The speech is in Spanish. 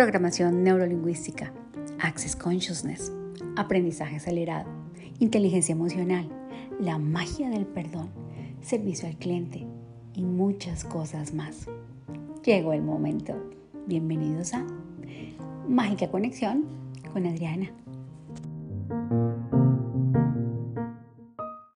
programación neurolingüística, Access Consciousness, aprendizaje acelerado, inteligencia emocional, la magia del perdón, servicio al cliente y muchas cosas más. Llegó el momento. Bienvenidos a Mágica Conexión con Adriana.